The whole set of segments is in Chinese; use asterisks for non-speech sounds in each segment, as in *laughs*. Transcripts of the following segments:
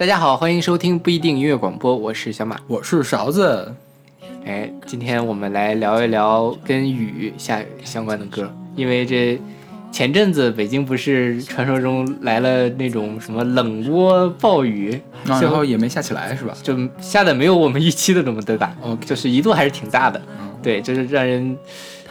大家好，欢迎收听不一定音乐广播，我是小马。我是勺子，哎，今天我们来聊一聊跟雨下相关的歌，因为这前阵子北京不是传说中来了那种什么冷窝暴雨，最后也没下起来是吧？就下的没有我们预期的那么的大，OK 就是一度还是挺大的，嗯对，就是让人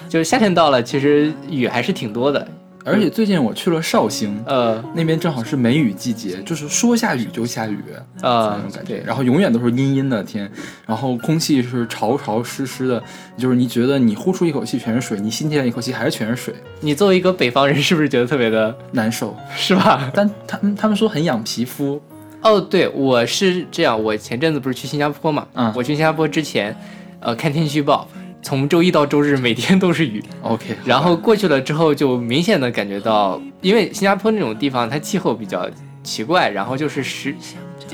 就是夏天到了，其实雨还是挺多的，而且最近我去了绍兴，呃那边正好是梅雨季节，就是说下雨就下雨呃那种感觉对，，然后永远都是阴阴的天，然后空气是潮潮湿湿的，就是你觉得你呼出一口气全是水，你吸进来一口气还是全是水，你作为一个北方人，是不是觉得特别的，难受。是吧？但他们他们说很养皮肤，哦，对，我是这样，我前阵子不是去新加坡嘛，嗯我去新加坡之前，呃，看天气预报，从周一到周日每天都是雨，OK，然后过去了之后就明显的感觉到，因为新加坡那种地方它气候比较奇怪，然后就是时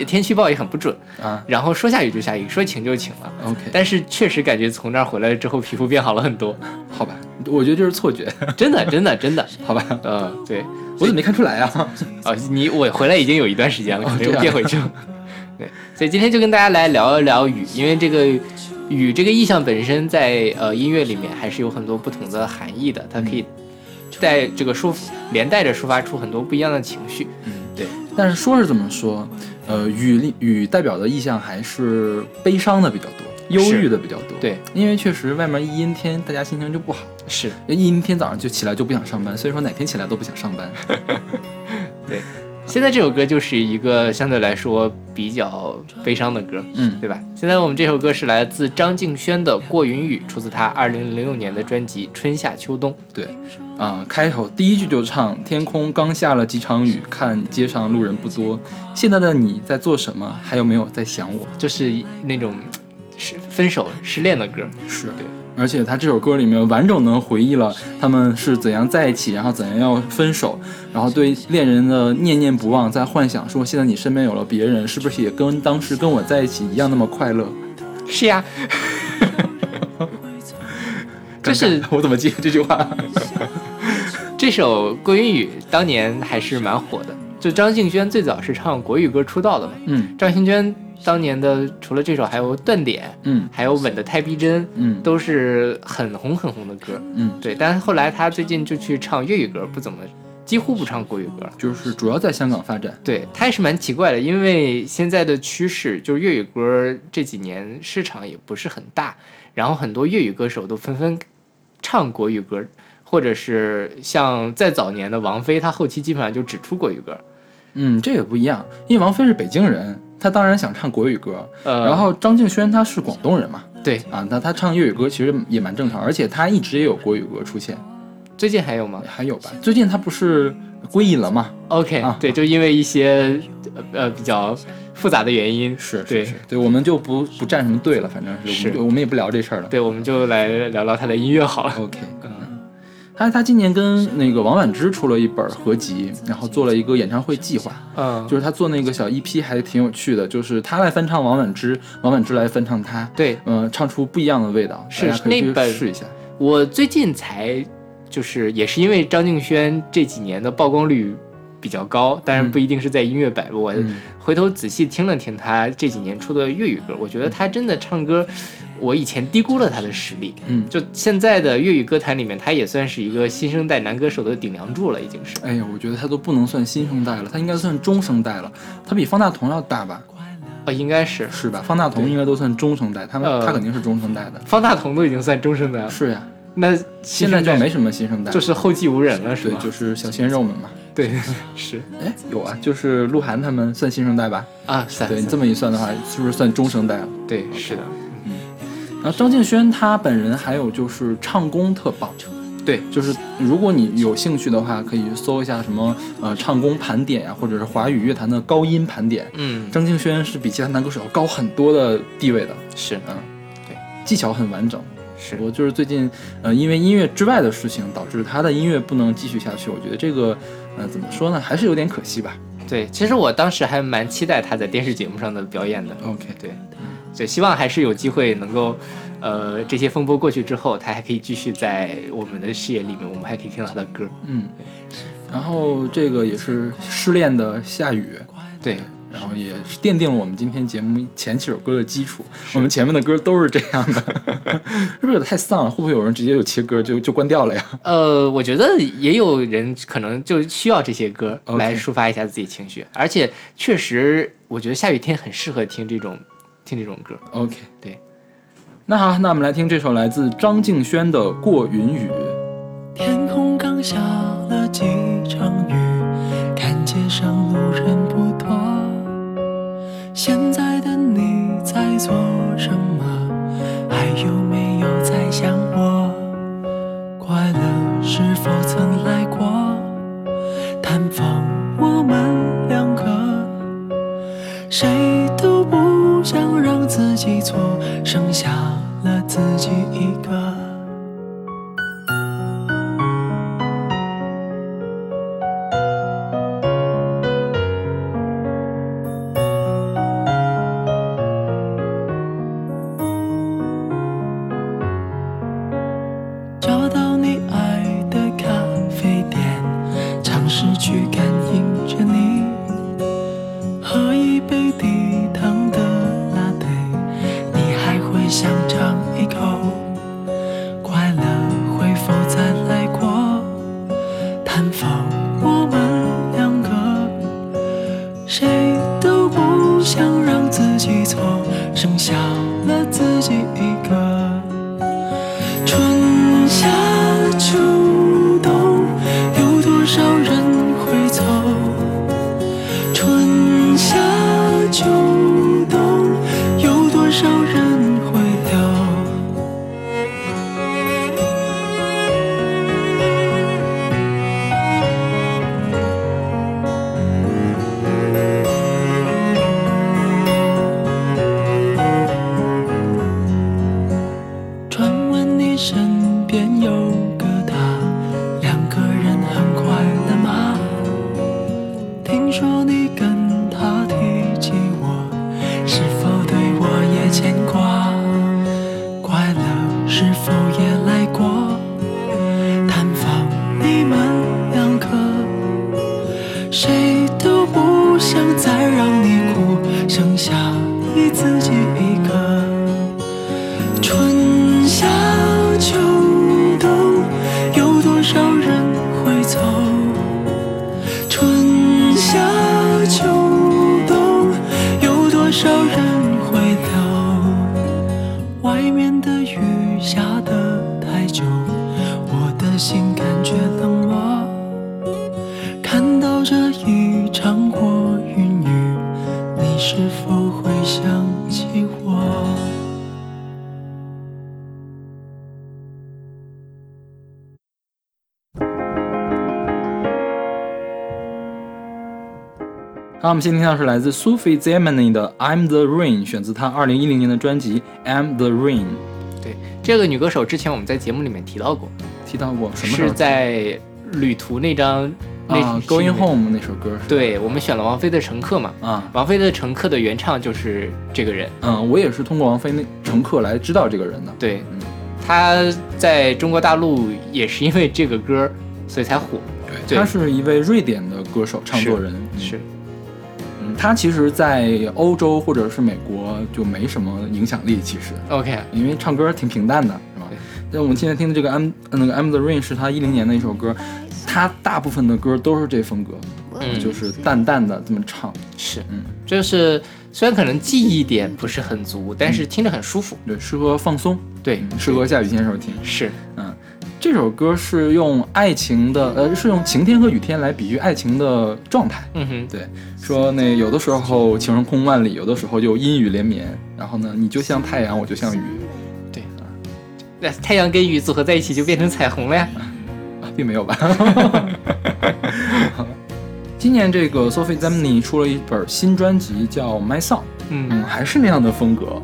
天气预报也很不准，啊。然后说下雨就下雨，说晴就晴了。OK，但是确实感觉从那儿回来之后，皮肤变好了很多，好吧，我觉得就是错觉，*laughs* 真的，真的，真的，*laughs* 好吧，呃，对，我怎么没看出来啊？哦，你我回来已经有一段时间了，可能又哦这样变回去了。对，所以今天就跟大家来聊一聊雨，因为这个雨这个意象本身在呃音乐里面还是有很多不同的含义的，它可以带这个抒连带着抒发出很多不一样的情绪。嗯对，但是说是这么说，呃，雨里雨代表的意象还是悲伤的比较多，忧郁的比较多。对，因为确实外面一阴天，大家心情就不好。是，一阴天早上就起来就不想上班，所以说哪天起来都不想上班。*laughs* 对。现在这首歌就是一个相对来说比较悲伤的歌，嗯，对吧？现在我们这首歌是来自张敬轩的《过云雨》，出自他二零零六年的专辑《春夏秋冬》。对，啊、开口第一句就唱：天空刚下了几场雨，看街上路人不多。现在的你在做什么？还有没有在想我？就是那种失分手失恋的歌。是对，而且他这首歌里面完整的回忆了他们是怎样在一起，然后怎样要分手，然后对恋人的念念不忘，在幻想说现在你身边有了别人，是不是也跟当时跟我在一起一样那么快乐？是呀，*laughs* 这是我怎么接这句话？这首《过云雨》当年还是蛮火的。就张敬轩最早是唱国语歌出道的嘛。嗯张敬轩当年的除了这首，还有《断点》，嗯还有《吻得太逼真》，嗯都是很红很红的歌。嗯，对，但是后来他最近就去唱粤语歌，不怎么，几乎不唱国语歌。就是主要在香港发展。对他也是蛮奇怪的，因为现在的趋势就是粤语歌这几年市场也不是很大，然后很多粤语歌手都纷纷唱国语歌，或者是像再早年的王菲，她后期基本上就只出国语歌。嗯，这个不一样，因为王菲是北京人，她当然想唱国语歌。呃，然后张敬轩他是广东人嘛，对，啊，那他唱粤语歌其实也蛮正常，而且他一直也有国语歌出现，最近还有吗还有吧？最近他不是归隐了吗？？OK，、啊对，就因为一些呃呃比较复杂的原因，是对是是，对，我们就不不站什么队了，反正是是我们我们也不聊这事儿了。对，我们就来聊聊他的音乐好了。OK，嗯，他他今年跟那个王菀之出了一本合集，然后做了一个演唱会计划，嗯，就是他做那个小 EP 还挺有趣的，就是他来翻唱王菀之，王菀之来翻唱他，对。嗯、唱出不一样的味道，是那本试一下。我最近才就是也是因为张敬轩这几年的曝光率比较高，当然不一定是在音乐版，我嗯。回头仔细听了听他这几年出的粤语歌，我觉得他真的唱歌，我以前低估了他的实力。嗯，就现在的粤语歌坛里面，他也算是一个新生代男歌手的顶梁柱了，已经是。哎呀，我觉得他都不能算新生代了，他应该算中生代了。他比方大同要大吧？哦，应该是是吧？方大同应该都算中生代，他们、呃他肯定是中生代的。方大同都已经算中生代了，是呀，那现在就没什么新生代了，就是后继无人了，是吧对，吗？就是小鲜肉们嘛。对，*laughs* 是哎，有啊，就是鹿晗他们算新生代吧？啊，算对你这么一算的话，是不是算中生代了？对，是的，然后张敬轩他本人还有就是唱功特棒，对，就是如果你有兴趣的话，可以搜一下什么呃唱功盘点呀、或者是华语乐坛的高音盘点。嗯，张敬轩是比其他男歌手要高很多的地位的，是嗯，对，技巧很完整。是，我就是最近呃因为音乐之外的事情导致他的音乐不能继续下去，我觉得这个呃怎么说呢，还是有点可惜吧。对，其实我当时还蛮期待他在电视节目上的表演的，OK，对，就希望还是有机会能够，呃，这些风波过去之后，他还可以继续在我们的视野里面，我们还可以听到他的歌。嗯，然后这个也是失恋的夏雨，对，然然后也是奠定了我们今天节目前几首歌的基础。我们前面的歌都是这样的，*laughs* 是不是太丧了？会不会有人直接就切歌就就关掉了呀？*laughs* 呃，我觉得也有人可能就需要这些歌来抒发一下自己情绪，而且确实，我觉得下雨天很适合听这种听这种歌。OK，对。那好，那我们来听这首来自张敬轩的《过云雨》。天空刚下了几场雨，看街上路人不多。现在的你在做什么？还有没有在想我？快乐是否曾来过？探访我们两个，谁都不想让自己错，剩下了自己一个。好，我们先听到是来自 Sufi Zemani 的《I'm the Rain》，选自她二零一零年的专辑《I'm the Rain》。对，这个女歌手之前我们在节目里面提到过，提到过什么是在旅途那张那啊，《Going Home》那首歌对我们选了王菲的《乘客》嘛，啊，王菲的《乘客》的原唱就是这个人。嗯，我也是通过王菲那乘客来知道这个人的。对嗯，她在中国大陆也是因为这个歌，所以才火。对他是一位瑞典的歌手、唱作人。嗯是，嗯，他其实，在欧洲或者是美国就没什么影响力，其实，OK，因为唱歌挺平淡的，是吧对？但我们现在听的这个《I'm 那个《I'm the Rain》是他一零年的一首歌，他大部分的歌都是这风格，嗯就是淡淡的这么唱。是，嗯，就是虽然可能记忆点不是很足，但是听着很舒服。对，适合放松，对，嗯适合下雨天时候听。是，嗯，这首歌是用爱情的，呃，是用晴天和雨天来比喻爱情的状态。嗯哼，对，说那有的时候晴空万里，有的时候就阴雨连绵。然后呢，你就像太阳，我就像雨，对啊。那太阳跟雨组合在一起就变成彩虹了呀。*laughs* 啊，并没有吧？今年这个 Sophie Zemni 出了一本新专辑，叫《My Song》，嗯，嗯还是那样的风格，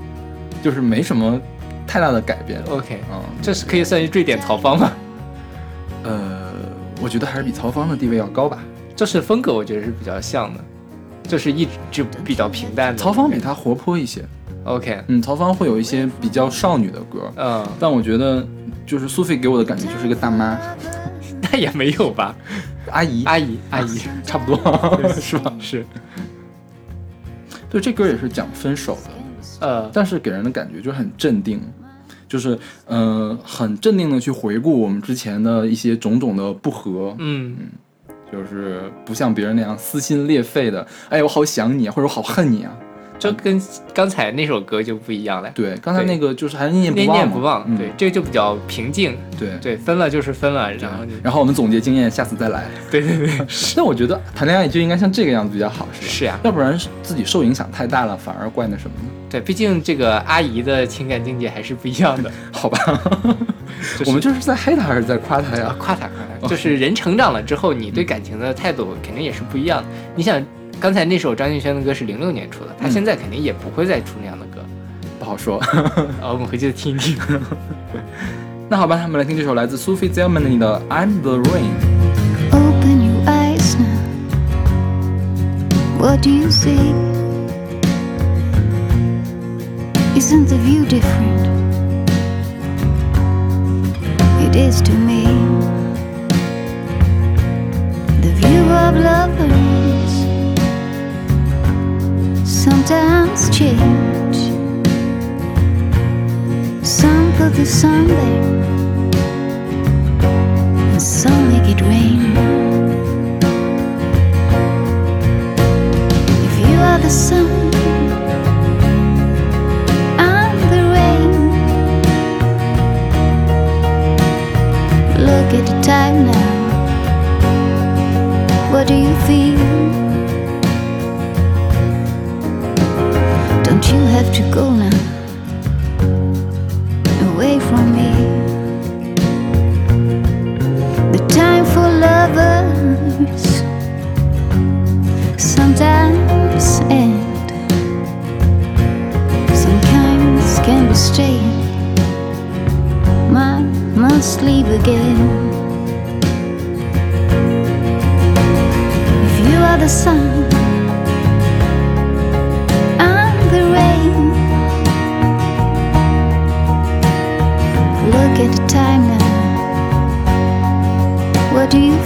就是没什么太大的改变。，OK，嗯，这是可以算是瑞典曹芳吗？呃，我觉得还是比曹芳的地位要高吧。就是风格，我觉得是比较像的，就是一直比较平淡的。曹芳比他活泼一些，OK，嗯，曹芳会有一些比较少女的歌，嗯，但我觉得就是苏菲给我的感觉就是个大妈 *laughs* 那也没有吧，阿姨，阿姨，阿姨，*laughs* 差不多 *laughs* 是吧？是。对，这歌也是讲分手的，呃，但是给人的感觉就很镇定，就是呃很镇定的去回顾我们之前的一些种种的不和，嗯，就是不像别人那样撕心裂肺的，哎，我好想你啊，或者我好恨你啊。这跟刚才那首歌就不一样了。对，刚才那个就是还念念念不忘嘛，念不忘，嗯对，这个就比较平静。对对，分了就是分了，然后然后我们总结经验，下次再来。对对对，*laughs* 但我觉得谈恋爱就应该像这个样子比较好，是吧？是呀，要不然自己受影响太大了，反而怪那什么呢？对，毕竟这个阿姨的情感境界还是不一样的。*laughs* 好吧，*laughs* 我们就是在黑她还是在夸他啊呀？，夸她夸她，就是人成长了之后，你对感情的态度肯定也是不一样的。你想，刚才那首张敬轩的歌是零六年出的，他嗯现在肯定也不会再出那样的歌。不好说。啊，我们回去听一听。那好吧，我们来听这首来自 Sophie Zelman 的《I'm the Rain》。Open your eyes now. What do you see? Isn't the view different? It is to me. The view of lovers sometimes change. Some put the sun there and some make it rain. If you are the sun, I'm the rain. Look at the time now. What do you feel? You have to go now? Away from me. The time for lovers sometimes end. Some kinds can be staying. Mine must leave again. If you are the sun,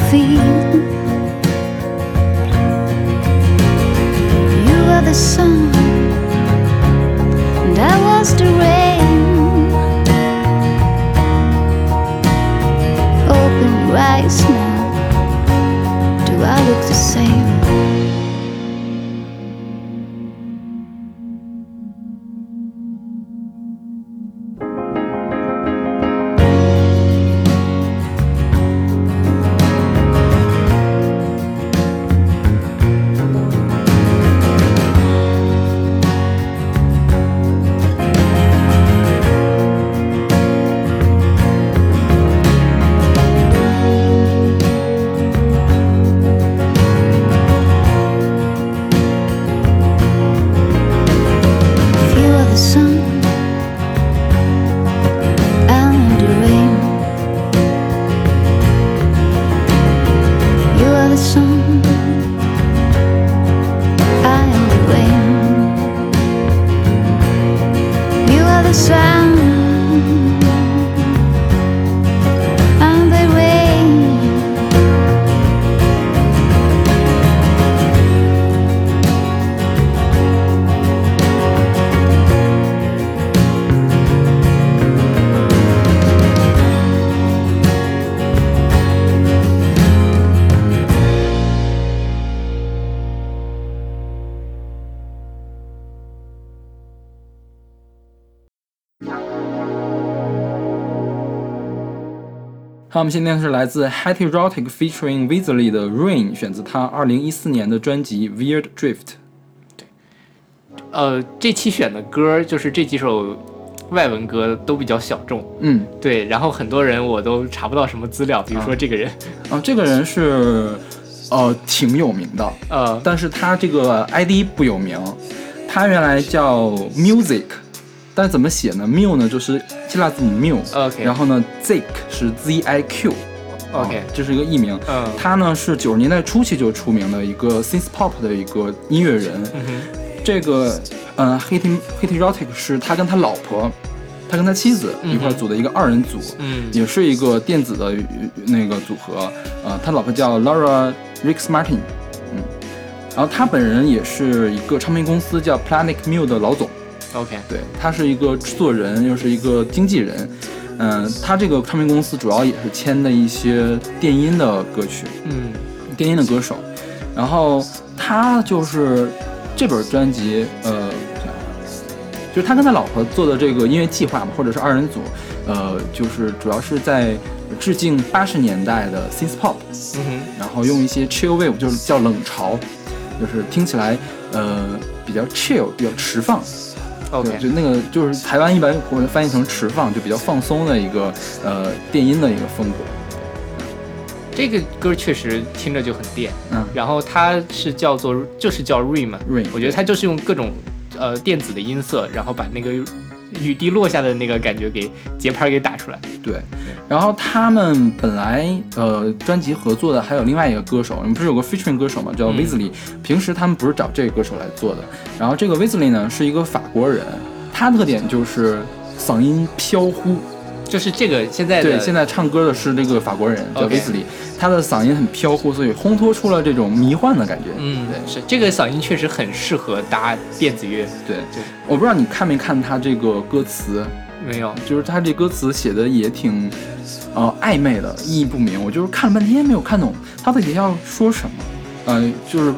feet. You are the sun. 好，我们今天是来自 Hattie Rotic featuring Weasley 的《Rain》，选自他二零一四年的专辑《Weird Drift》。对呃，这期选的歌就是这几首外文歌都比较小众，嗯，对，然后很多人我都查不到什么资料，比如说这个人，啊，这个人是呃挺有名的，呃，但是他这个 ID 不有名，他原来叫 Music，但是怎么写呢？Mu 呢就是希腊字母 Mu，OK 然后呢 Zik 是 Z I Q。OK 啊这是一个艺名。嗯他呢是九十年代初期就出名的一个 synth pop 的一个音乐人。嗯哼，这个，呃 h i t i n h a t i Rotic 是他跟他老婆，他跟他妻子一块儿组的一个二人组，嗯也是一个电子的呃那个组合。呃，他老婆叫 Laura Rix Martin，嗯，然后他本人也是一个唱片公司叫 Planet Mu 的老总，OK，对他是一个制作人，又是一个经纪人。嗯，他这个唱片公司主要也是签的一些电音的歌曲，嗯电音的歌手。然后他就是这本专辑，呃，就是他跟他老婆做的这个音乐计划嘛，或者是二人组，呃，就是主要是在致敬八十年代的 synth pop，嗯哼，然后用一些 chill wave，就是叫冷潮，就是听起来呃比较 chill，比较迟放。OK，对，就那个就是台湾一般我们翻译成迟放，就比较放松的一个呃电音的一个风格。这个歌确实听着就很电，嗯然后它是叫做就是叫 Rain 嘛 Rain，我觉得它就是用各种呃电子的音色，然后把那个雨滴落下的那个感觉给节拍给打出来。对，然后他们本来呃专辑合作的还有另外一个歌手，不是有个 featuring 歌手嘛，叫嗯 Wesley、平时他们不是找这个歌手来做的。然后这个 Wesley 呢是一个法国人，他的特点就是嗓音飘忽。就是这个现在对，现在唱歌的是这个法国人叫 OK Wesley，他的嗓音很飘忽，所以烘托出了这种迷幻的感觉。嗯对是这个嗓音确实很适合搭电子乐。对对，我不知道你看没看他这个歌词，没有，就是他这歌词写的也挺，呃，暧昧的，意义不明。我就是看了半天没有看懂他到底要说什么，呃，就是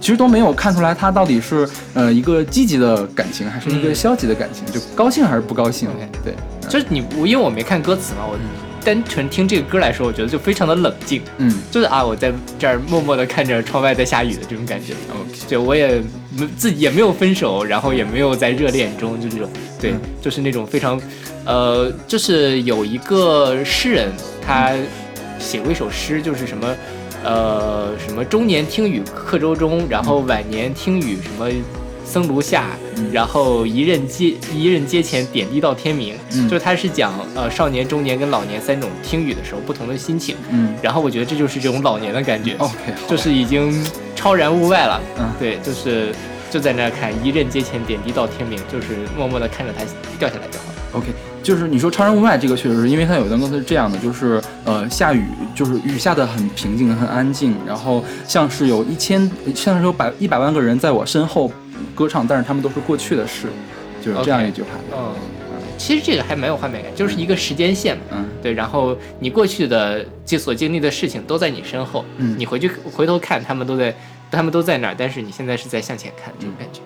其实都没有看出来他到底是呃一个积极的感情还是一个嗯。消极的感情，就高兴还是不高兴对，就是你我因为我没看歌词嘛，我单纯听这个歌来说，我觉得就非常的冷静，嗯。就是啊我在这儿默默的看着窗外在下雨的这种感觉。，OK，就我也没自己也没有分手，然后也没有在热恋中，就这种，对，嗯就是那种非常，呃，就是有一个诗人，他写过一首诗，就是什么，呃，什么中年听雨客舟中，然后晚年听雨什么僧庐下，嗯然后一任阶一任阶前点滴到天明，嗯就是他是讲呃少年、中年跟老年三种听雨的时候不同的心情，嗯然后我觉得这就是这种老年的感觉。，OK，就是已经超然物外了。嗯对，就是就在那儿看，一任阶前点滴到天明，就是默默的看着它掉下来就好了。OK，就是你说超人物外这个确实是，因为它有一段歌词是这样的，就是呃下雨，就是雨下的很平静很安静，然后像是有一千，像是有百一百万个人在我身后歌唱，但是他们都是过去的事，就是这样一句话。嗯，其实这个还蛮有画面感，就是一个时间线嘛。嗯对，然后你过去的这所经历的事情都在你身后，嗯你回去回头看，他们都在，他们都在那儿，但是你现在是在向前看，这种感觉。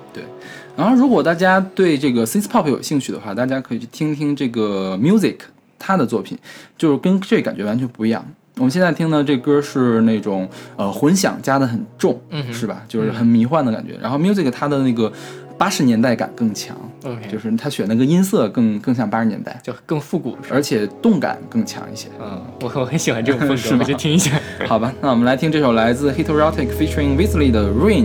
然后如果大家对这个 synth pop 有兴趣的话，大家可以去听听这个 music 他的作品，就是跟这感觉完全不一样。我们现在听的这歌是那种呃混响加的很重，嗯是吧？就是很迷幻的感觉。然后 music 它的那个八十年代感更强，OK，就是他选那个音色更更像八十年代，就更复古？而且动感更强一些。嗯，我我很喜欢这种风格，*laughs* 吗我去听一下。*laughs* 好吧，那我们来听这首来自 Heterotic featuring Weasley 的 Rain。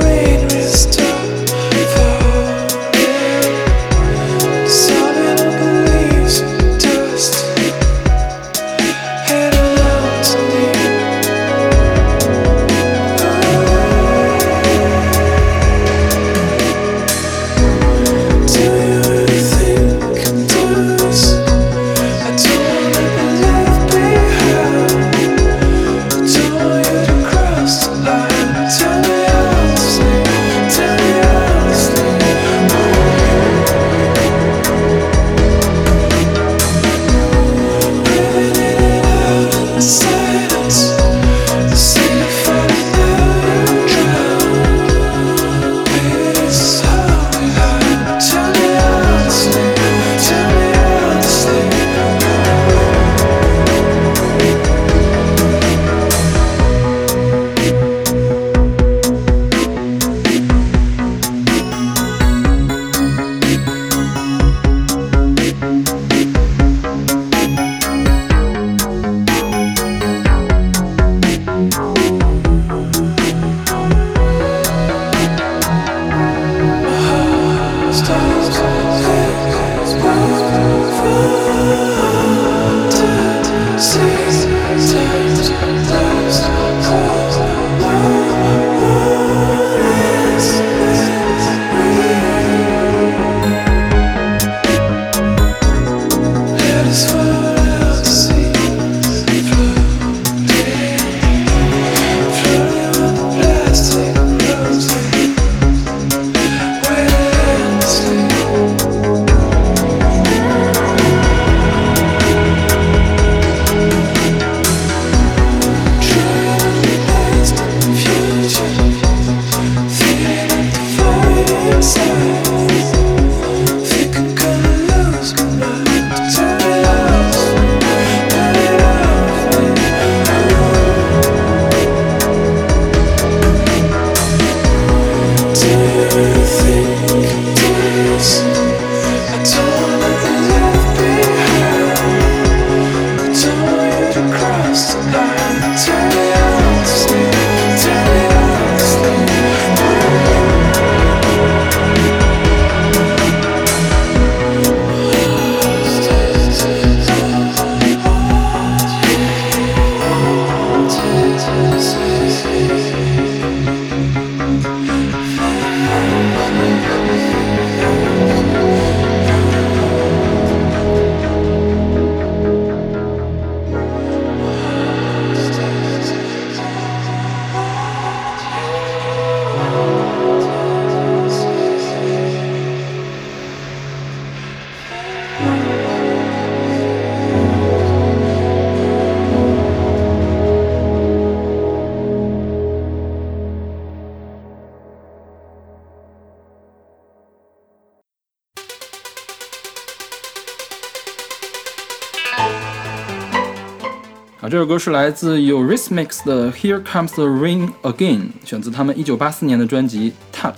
歌是来自 Eurythmics 的《Here Comes the Rain Again》，选自他们1984年的专辑《Touch》。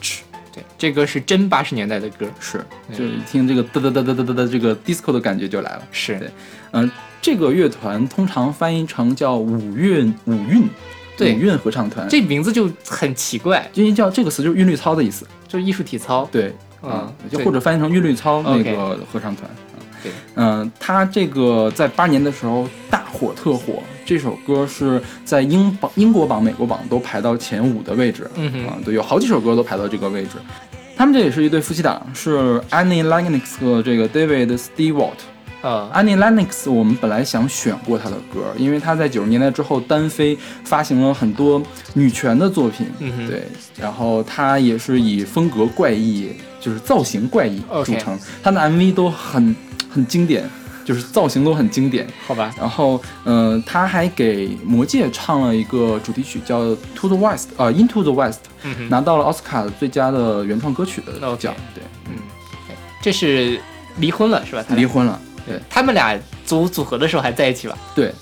对，这歌是真八十年代的歌，是，就一听这个哒哒哒哒哒哒哒这个 disco 的感觉就来了。是对嗯、这个乐团通常翻译成叫五韵五韵，对五韵合唱团。这名字就很奇怪，因为叫这个词就是韵律操的意思。就是艺术体操。对，嗯啊，就或者翻译成韵律操那个合唱团。对，嗯、他这个在八年的时候大火特火，这首歌是在英榜、英国榜、美国榜都排到前五的位置。嗯哼啊，对，有好几首歌都排到这个位置。他们这也是一对夫妻档，是 Annie Lennox 和这个 David Stewart。呃，Annie Lennox，我们本来想选过她的歌，因为她在九十年代之后单飞，发行了很多女权的作品。嗯对，然后她也是以风格怪异，就是造型怪异著称。她的 MV 都很很经典，就是造型都很经典。好吧，然后，呃，他还给《魔戒》唱了一个主题曲，叫《To the West》，呃，《Into the West》，嗯，拿到了奥斯卡最佳的原创歌曲的奖。对，这是离婚了是吧？他离，婚了。对他们俩组组合的时候还在一起吧？对，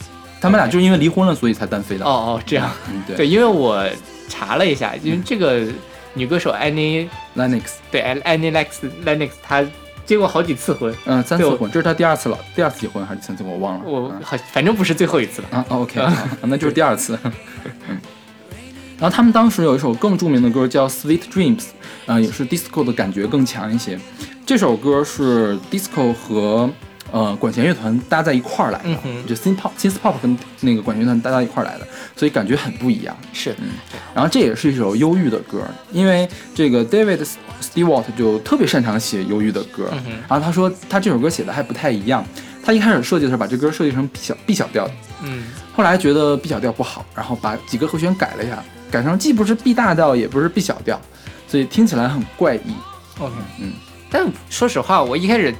他们俩就是因为离婚了，所以才单飞的。哦哦，这样。嗯，对对，因为我查了一下，因为这个女歌手 Annie，，Lennox，对 Annie Lennox，Lennox，她结过好几次婚，嗯，三次婚，这是他第二次了，第二次结婚还是第三次我忘了。嗯我好反正不是最后一次了。啊哦，*laughs* OK，好那就是第二次。*laughs* 嗯，然后他们当时有一首更著名的歌叫《Sweet Dreams》，啊、也是 disco 的感觉更强一些。这首歌是 disco 和呃管弦乐团搭在一块儿来的，嗯就 synth pop、synth pop 跟那个管弦乐团搭在一块儿来的，所以感觉很不一样。是，嗯然后这也是一首忧郁的歌，因为这个 David Stewart 就特别擅长写忧郁的歌。嗯然后他说他这首歌写的还不太一样，他一开始设计的时候把这歌设计成 B 小 B 小调，嗯，后来觉得 B 小调不好，然后把几个和弦改了一下，改成既不是 B 大调也不是 B 小调，所以听起来很怪异。OK，嗯，但说实话，我一开始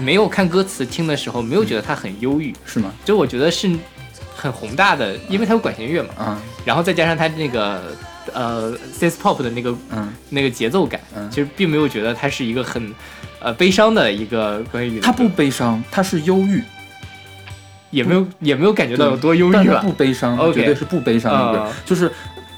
没有看歌词听的时候，没有觉得它很忧郁，是吗？就我觉得是很宏大的，因为它有管弦乐嘛，啊，然后再加上它那个呃 synth pop 的那个嗯，那个节奏感，嗯。其实并没有觉得它是一个很呃悲伤的一个关于它不悲伤，它是忧郁，也没有也没有感觉到有多忧郁吧。不。悲伤绝对是不悲伤的歌，啊。就是。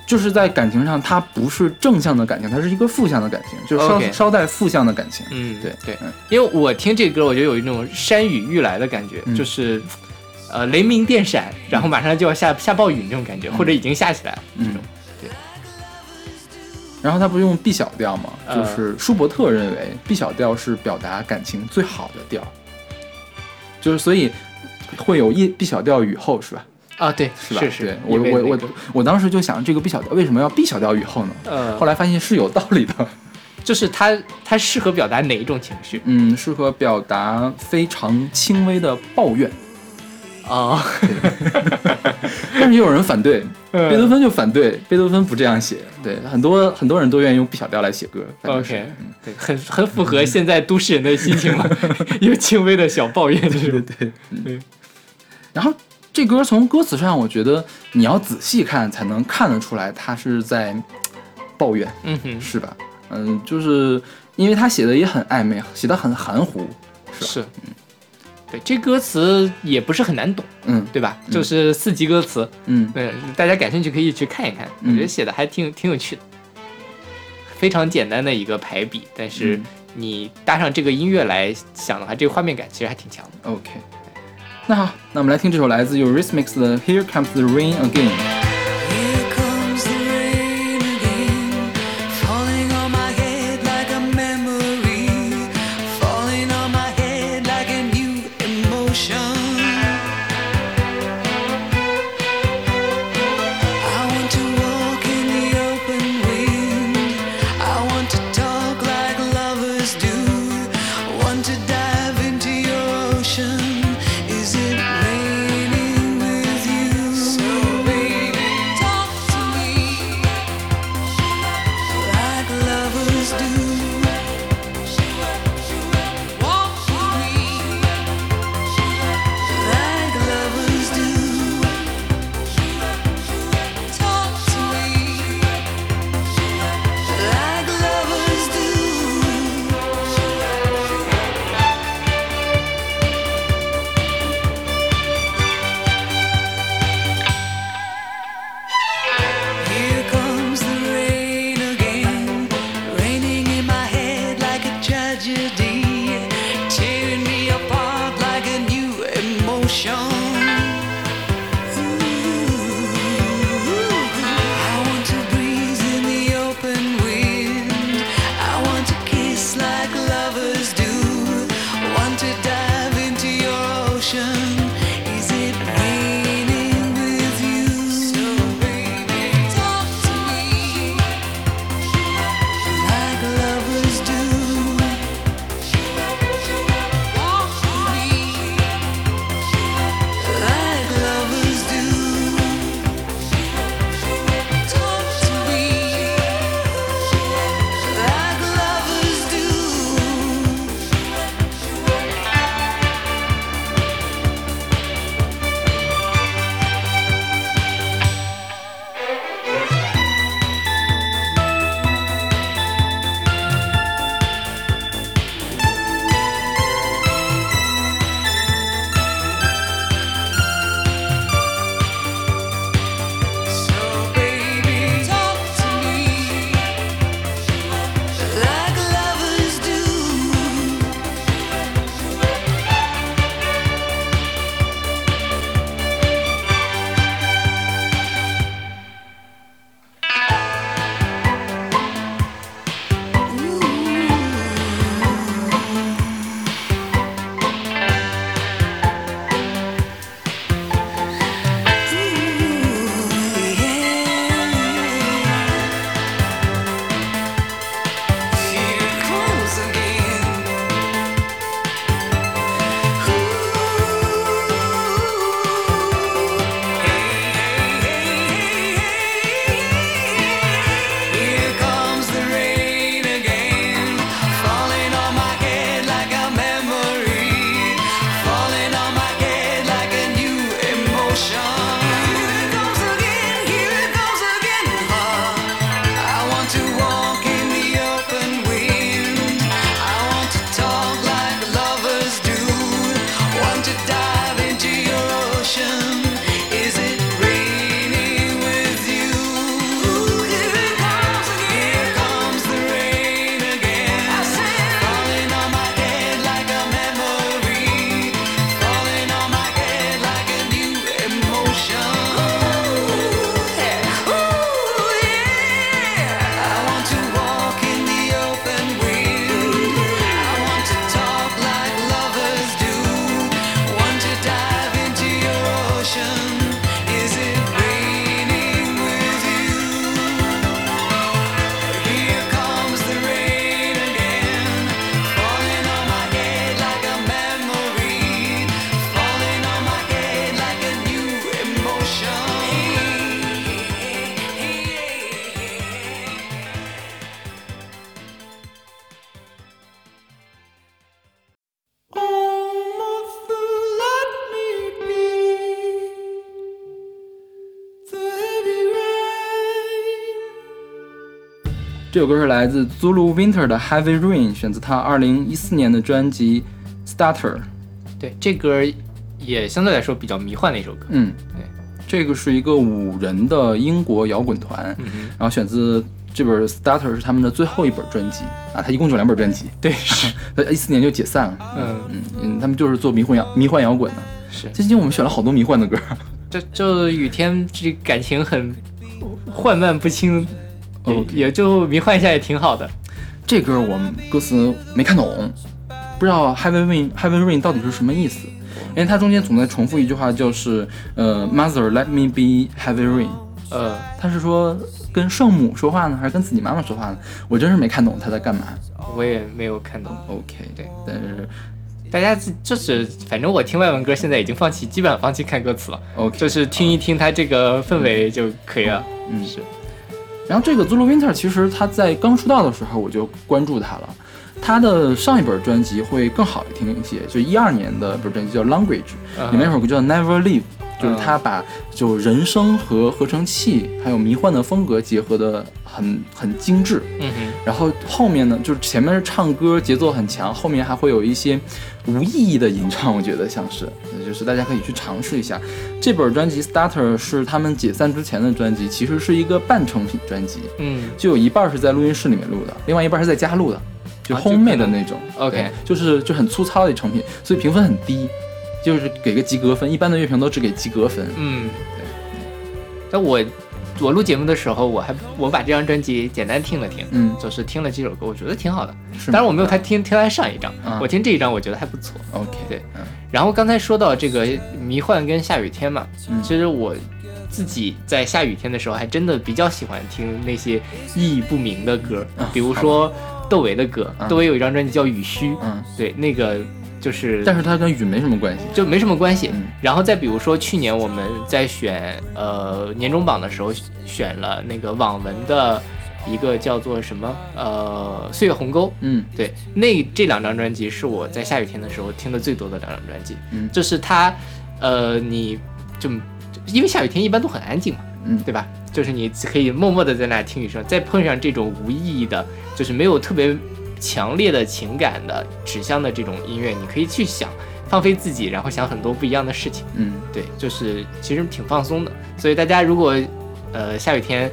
就是在感情上，它不是正向的感情，它是一个负向的感情，就是稍稍带负向的感情。嗯，对对。嗯，因为我听这歌，我就有一种山雨欲来的感觉，嗯。就是呃雷鸣电闪，然后马上就要下下暴雨那种感觉，或者已经下起来了这嗯。种。然后他不是用 B 小调吗？呃就是舒伯特认为 B 小调是表达感情最好的调，就是所以会有一 B 小调雨后是吧？啊，对，是吧？是是对，我我我我当时就想，这个 B 小调为什么要 B 小调雨后呢？呃，后来发现是有道理的。就是它它适合表达哪一种情绪嗯，适合表达非常轻微的抱怨，啊？*laughs* 但是也有人反对，嗯贝多芬就反对，贝多芬不这样写。对，很多很多人都愿意用 B 小调来写歌。OK，对，很很符合现在都市人的心情嘛，*laughs* 有轻微的小抱怨就是。对，对，然后这歌从歌词上，我觉得你要仔细看才能看得出来，他是在抱怨，嗯哼，是吧？嗯，就是因为他写的也很暧昧，写的很含糊，是，对，这歌词也不是很难懂，嗯对吧？就是四级歌词，嗯对，大家感兴趣可以去看一看，我觉得嗯写的还挺挺有趣的，非常简单的一个排比，但是嗯你搭上这个音乐来想的话，这个画面感其实还挺强的。，OK。那好，那我们来听这首来自 Eurythmics 的《Here Comes the Rain Again》。这首歌是来自 Zulu Winter 的 Heavy Rain，选自他2014年的专辑 Starter。对，这歌也相对来说比较迷幻的一首歌。嗯，对，这个是一个五人的英国摇滚团，嗯，然后选自这本 Starter 是他们的最后一本专辑啊，他一共就两本专辑，对，是，*laughs* 一四年就解散了。嗯，嗯嗯，他们就是做迷幻摇迷幻摇滚的。是。最近我们选了好多迷幻的歌。这这雨天这感情很缓慢不清，也也就迷幻一下也挺好的。这歌我们歌词没看懂，不知道 Heavy Rain Heavy Rain 到底是什么意思，因为它中间总在重复一句话，就是呃 Mother let me be Heavy Rain。呃，他是说跟圣母说话呢，还是跟自己妈妈说话呢？我真是没看懂他在干嘛。我也没有看懂。OK，对，但是大家自就是，反正我听外文歌现在已经放弃，基本上放弃看歌词了，OK，就是听一听它这个氛围就可以了。嗯是，然后这个 Zulu Winter 其实他在刚出道的时候我就关注他了，他的上一本专辑会更好听一些，就一二年的本专辑叫 Language，嗯里面有首歌叫 Never Leave，就是他把就人声和合成器还有迷幻的风格结合的很很精致。嗯哼，然后后面呢，就是前面是唱歌节奏很强，后面还会有一些无意义的吟唱，我觉得像是，就是大家可以去尝试一下。这本专辑 Starter 是他们解散之前的专辑，其实是一个半成品专辑，嗯，就有一半是在录音室里面录的，另外一半是在家录的。就啊就 homemade 的那种。OK 就是就很粗糙的成品，所以评分很低，就是给个及格分。一般的乐评都只给及格分。嗯，对但我我录节目的时候，我还我把这张专辑简单听了听，嗯。就是听了几首歌，我觉得挺好的。是当然我没有太听听他上一张，啊我听这一张我觉得还不错。OK，对。嗯。然后刚才说到这个迷幻跟下雨天嘛，嗯。其实我自己在下雨天的时候，还真的比较喜欢听那些意义不明的歌，啊比如说窦唯的歌，啊窦唯有一张专辑叫《雨虚》，嗯，对，那个就是但是它跟雨没什么关系。就没什么关系。嗯然后再比如说去年我们在选呃年终榜的时候，选了那个网文的一个叫做什么呃岁月鸿沟，嗯对，那这两张专辑是我在下雨天的时候听的最多的两张专辑。嗯就是它，呃，你就因为下雨天一般都很安静嘛，嗯对吧？就是你可以默默的在那听雨声，再碰上这种无意义的，就是没有特别强烈的情感的指向的这种音乐，你可以去想，放飞自己，然后想很多不一样的事情。嗯，对，就是其实挺放松的。所以大家如果呃下雨天，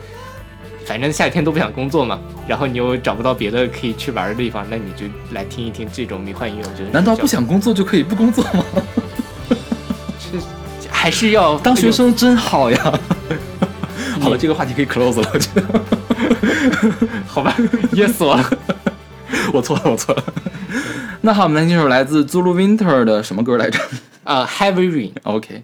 反正下雨天都不想工作嘛，然后你又找不到别的可以去玩的地方，那你就来听一听这种迷幻音乐。我觉得难道不想工作就可以不工作吗？还是要 *laughs* 当学生真好呀。*laughs* 好了，这个话题可以 close 了，我觉得。*laughs* 好吧？噎死我了。我错了，我错了。*laughs* 那好，我们来听首来自 Zulu Winter 的什么歌来着呃，Heavy Rain，？OK，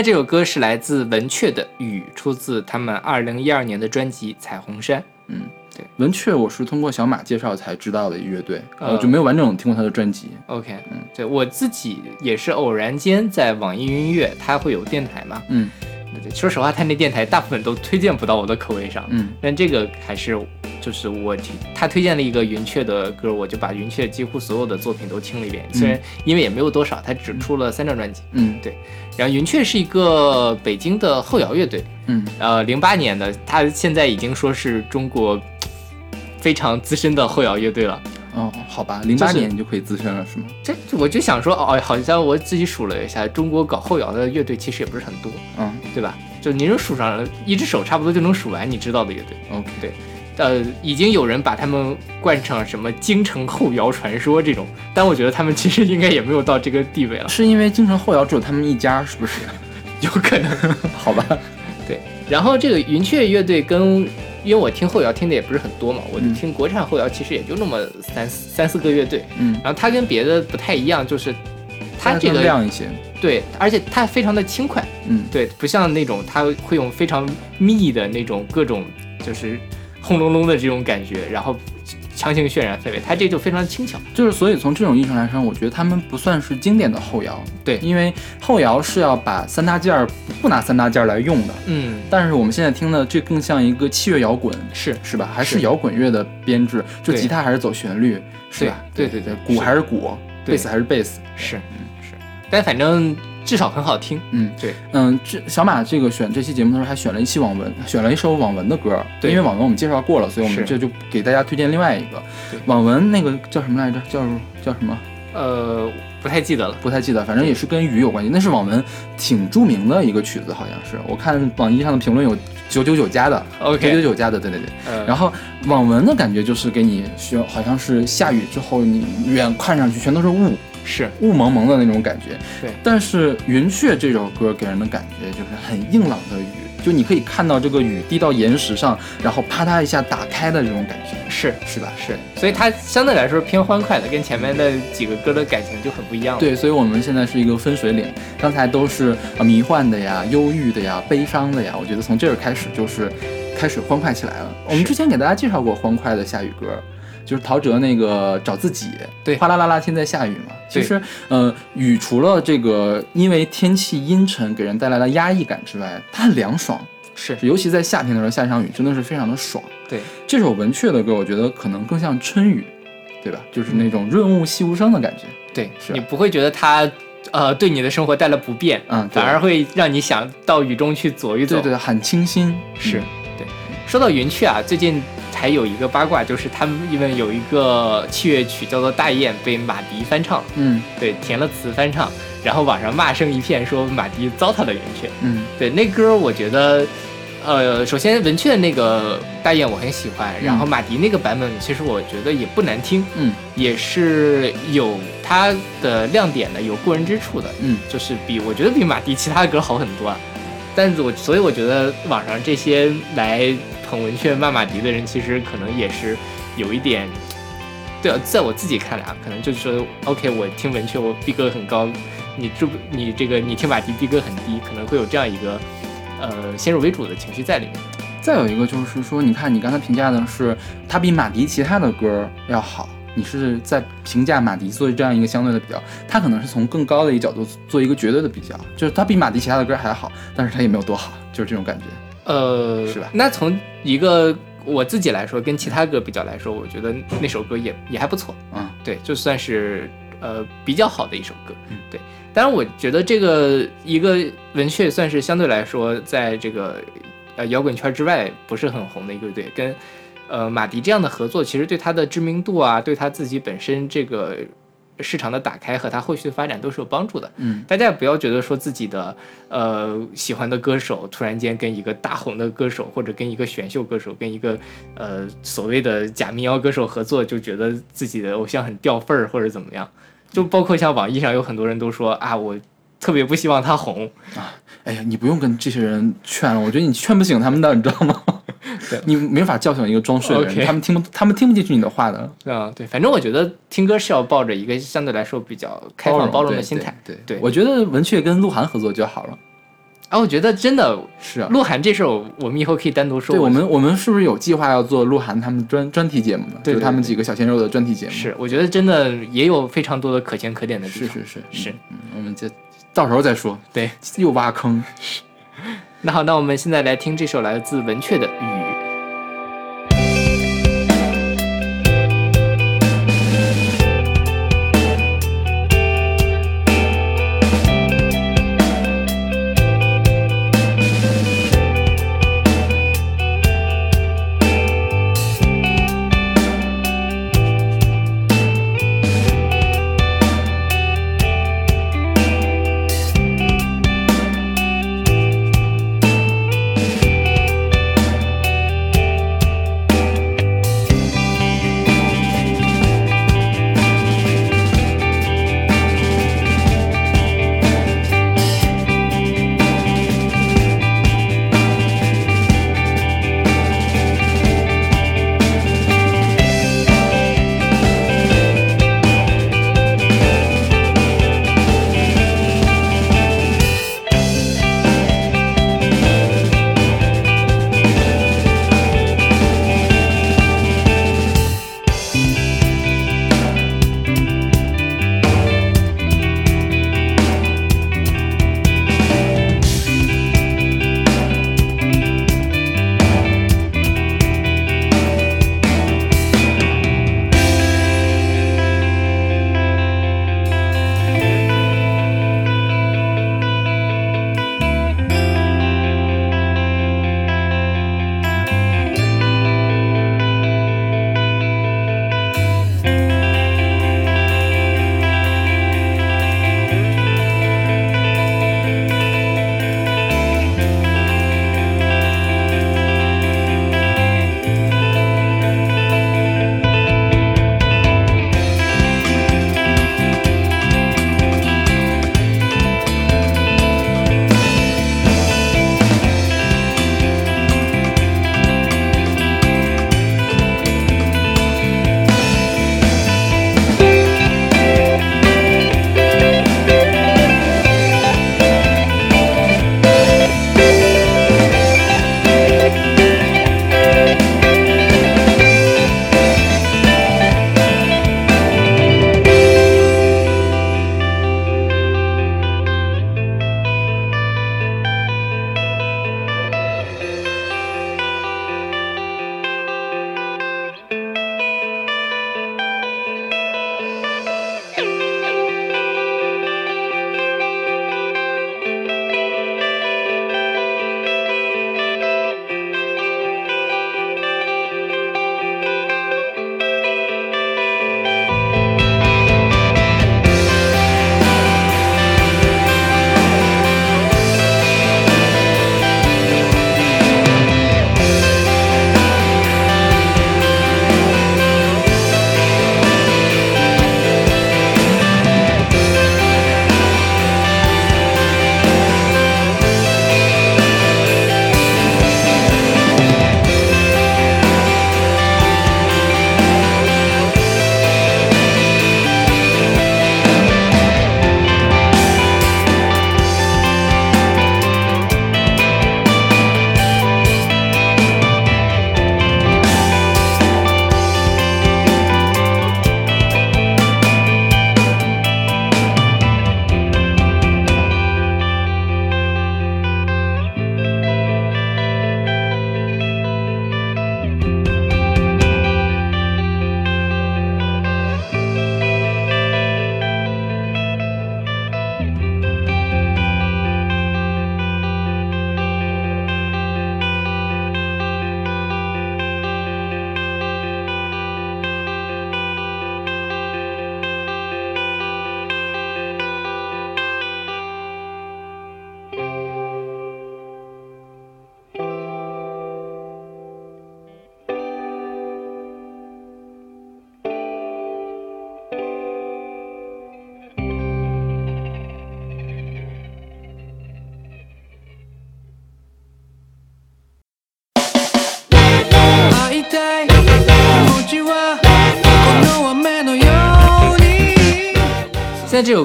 在这首歌是来自文雀的《雨》，出自他们二零一二年的专辑《彩虹山》。嗯，对文雀我是通过小马介绍才知道的乐队，呃我就没有完整听过他的专辑。OK，嗯，对我自己也是偶然间在网易云音乐，它会有电台嘛。嗯说实话，它那电台大部分都推荐不到我的口味上。嗯但这个还是就是我听他推荐了一个云雀的歌，我就把云雀几乎所有的作品都听了一遍。虽然因为也没有多少，他只出了三张专辑。嗯对然后云雀是一个北京的后摇乐队，嗯呃，零八年的，他现在已经说是中国非常资深的后摇乐队了。哦，好吧，零八年你就可以资深了是吗？这我就想说，哦，好像我自己数了一下，中国搞后摇的乐队其实也不是很多，嗯对吧？就你能数上一只手，差不多就能数完你知道的乐队。，OK，呃，已经有人把他们冠上什么京城后摇传说这种，但我觉得他们其实应该也没有到这个地位了，是因为京城后摇只有他们一家，是不是？有可能。*laughs* 好吧，对，然后这个云雀乐队跟，因为我听后摇听的也不是很多嘛，我就嗯听国产后摇其实也就那么三四三四个乐队，嗯，然后它跟别的不太一样，就是它这个亮一些，对，而且它非常的轻快，嗯。对，不像那种它会用非常密的那种各种就是轰隆隆的这种感觉，然后强行渲染氛围，它这就非常轻巧。就是所以从这种意义上来说，我觉得他们不算是经典的后摇，对。因为后摇是要把三大件儿不拿三大件儿来用的，嗯，但是我们现在听的这更像一个器乐摇滚，是。是吧？还是。是摇滚乐的编制，就吉他还是走旋律，是吧？对对对对鼓还是鼓，贝斯还是贝斯，是是，但反正至少很好听。嗯，对，嗯，这小马这个选这期节目的时候还选了一期网文，选了一首网文的歌，对因为网文我们介绍过了，所以我们这就给大家推荐另外一个对网文，那个叫什么来着？叫叫什么？呃，不太记得了。不太记得，反正也是跟雨有关系。那是网文挺著名的一个曲子，好像是。我看网易上的评论有九九九加的 OK 九九九加的，对对对。呃，然后网文的感觉就是给你需要，好像是下雨之后，你远看上去全都是雾，是雾蒙蒙的那种感觉。对但是《云雀》这首歌给人的感觉就是很硬朗的雨，就你可以看到这个雨滴到岩石上，然后啪嗒一下打开的这种感觉，是是吧？是，所以它相对来说偏欢快的，跟前面的几个歌的感情就很不一样。对，所以我们现在是一个分水岭，刚才都是呃迷幻的呀、忧郁的呀、悲伤的呀，我觉得从这儿开始就是开始欢快起来了。我们之前给大家介绍过欢快的下雨歌，就是陶喆那个找自己，对哗啦啦啦天在下雨嘛。其实呃，雨除了这个因为天气阴沉给人带来的压抑感之外，它很凉爽，是尤其在夏天的时候下一场雨真的是非常的爽。对，这首文雀的歌，我觉得可能更像春雨，对吧？就是那种润物细无声的感觉。对是你不会觉得它呃对你的生活带来不便，嗯反而会让你想到雨中去走一走。对对，很清新。是嗯对。说到云雀啊，最近还有一个八卦，就是他们因为有一个器乐曲叫做《大雁》被马迪翻唱，嗯。对，填了词翻唱，然后网上骂声一片，说马迪糟蹋了云雀。嗯。对，那歌我觉得，呃，首先文雀那个大雁我很喜欢，然后马迪那个版本其实我觉得也不难听，嗯。也是有它的亮点的，有过人之处的，嗯。就是比我觉得比马迪其他的歌好很多啊。但是我所以我觉得网上这些来捧文雀骂马迪的人，其实可能也是有一点，对啊，在我自己看来啊，可能就是说，OK，我听文雀我逼格很高，你这不你这个你听马迪逼格很低，可能会有这样一个呃先入为主的情绪在里面。再有一个就是说，你看你刚才评价的是他比马迪其他的歌要好，你是在评价马迪做这样一个相对的比较，他可能是从更高的一个角度做一个绝对的比较，就是他比马迪其他的歌还好，但是他也没有多好，就是这种感觉。呃，是吧那从一个我自己来说，跟其他歌比较来说，我觉得那首歌也也还不错。嗯，对，就算是呃比较好的一首歌。嗯对。当然，我觉得这个一个文雀算是相对来说，在这个呃摇滚圈之外不是很红的一个乐队，跟呃马迪这样的合作，其实对他的知名度啊，对他自己本身这个市场的打开和他后续的发展都是有帮助的。嗯大家也不要觉得说自己的呃喜欢的歌手突然间跟一个大红的歌手，或者跟一个选秀歌手，跟一个呃所谓的假民谣歌手合作，就觉得自己的偶像很掉份儿或者怎么样。就包括像网易上有很多人都说啊，我特别不希望他红啊。哎呀，你不用跟这些人劝了，我觉得你劝不醒他们的，你知道吗？对你没法叫醒一个装睡的人他们听不，他们听不进去你的话的。啊，对，反正我觉得听歌是要抱着一个相对来说比较开放包容的心态。对对我觉得文雀跟鹿晗合作就好了。啊，我觉得真的，是啊。鹿晗这事我们以后可以单独说。对，我们我们是不是有计划要做鹿晗他们专专题节目呢？对对就是他们几个小鲜肉的专题节目。是，我觉得真的也有非常多的可圈可点的地是方。是是是，嗯，我们就到时候再说。对，又挖坑。*laughs* 那好，那我们现在来听这首来自文雀的《雨》。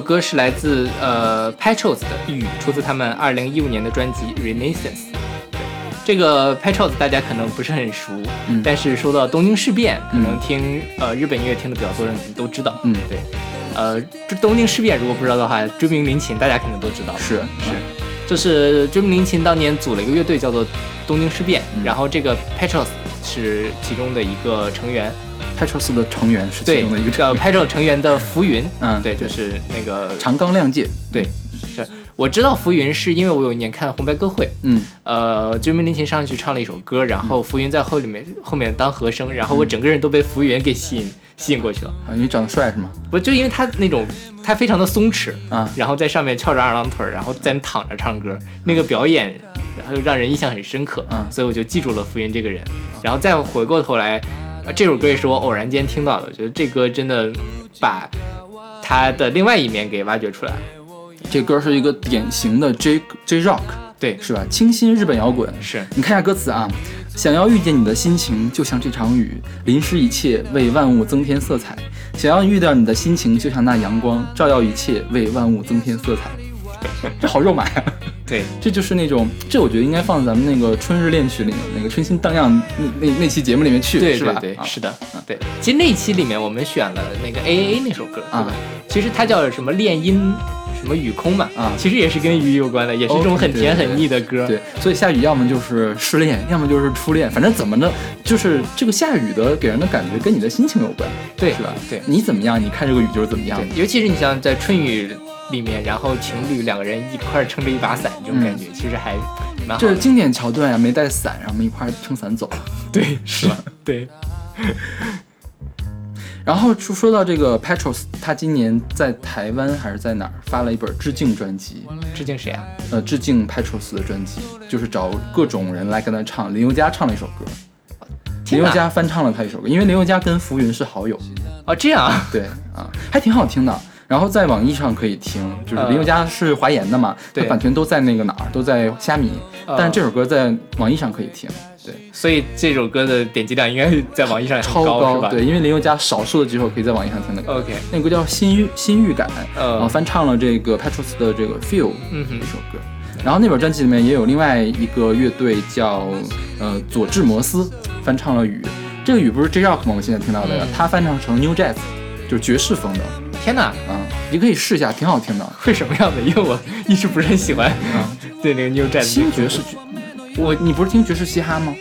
歌是来自呃呃 Petros 的《雨》，出自他们二零一五年的专辑《Renaissance》。对，这个 Petros 大家可能不是很熟，嗯。但是说到东京事变，可能听呃日本音乐听的比较多的人都知道。嗯。对，呃，这东京事变如果不知道的话，追名林檎大家肯定都知道。是是，就是追名林檎当年组了一个乐队叫做东京事变，嗯。然后这个 Petros 是其中的一个成员，Petros 的成员是其中的一个，叫成员。Petros 成员的浮云，嗯对，就是那个长冈亮介，对，是。我知道浮云是因为我有一年看红白歌会，嗯。呃，追名林檎上去唱了一首歌，然后浮云在后里面后面当和声，然后我整个人都被浮云给吸引吸引过去了。啊，因为长得帅是吗？不就因为他那种他非常的松弛，啊，然后在上面翘着二郎腿，然后在那躺着唱歌，那个表演，然后让人印象很深刻，嗯。所以我就记住了浮云这个人。然后再回过头来，呃这首歌也是我偶然间听到的，我觉得这歌真的把他的另外一面给挖掘出来了。这歌是一个典型的 J J Rock，对，是吧？清新日本摇滚。是你看一下歌词啊，想要遇见你的心情，就像这场雨，淋湿一切，为万物增添色彩。想要遇到你的心情，就像那阳光，照耀一切，为万物增添色彩。*laughs* 这好肉麻呀！*laughs* 对，这就是那种，这我觉得应该放在咱们那个春日恋曲里面，那个春心荡漾那那那期节目里面去，是吧？对对对，啊是的，对。其实那期里面我们选了那个 A A A 那首歌，对吧啊？其实它叫什么恋音什么雨空嘛，啊其实也是跟雨有关的，也是一种很甜很腻的歌。对，所以下雨要么就是失恋，要么就是初恋，反正怎么着，就是这个下雨的给人的感觉跟你的心情有关，对是吧？对你怎么样，你看这个雨就是怎么样，尤其是你像在春雨里面，然后情侣两个人一块儿撑着一把伞，这种感觉、其实还蛮好。这是经典桥段呀，没带伞，然后我们一块儿撑伞走。对，是吧？*laughs* 对，然后说说到这个 Petros，他今年在台湾还是在哪儿发了一本致敬专辑，致敬谁啊？呃，致敬 Petros 的专辑，就是找各种人来跟他唱。林宥嘉唱了一首歌，林宥嘉翻唱了他一首歌，因为林宥嘉跟浮云是好友，哦，这样啊，对啊，还挺好听的。然后在网易上可以听，就是呃林宥嘉是华研的嘛，他对版权都在那个哪儿，都在虾米，呃但是这首歌在网易上可以听，对，所以这首歌的点击量应该在网易上超高，是吧？对，因为林宥嘉少数的几首可以在网易上听的歌。，OK，那个叫《新预新预感》，呃然后翻唱了这个 Petros 的这个 Feel 嗯哼。一首歌。然后那本专辑里面也有另外一个乐队叫呃佐治摩斯翻唱了《雨》，这个《雨》不是 J Rock 吗？我现在听到的，嗯。他翻唱成 New Jazz，就是爵士风的天哪，啊，你可以试一下，挺好听的。会什么样的？因为我一直不是很喜欢对那个 New Jazz 新爵士，我你不是听爵士嘻哈吗？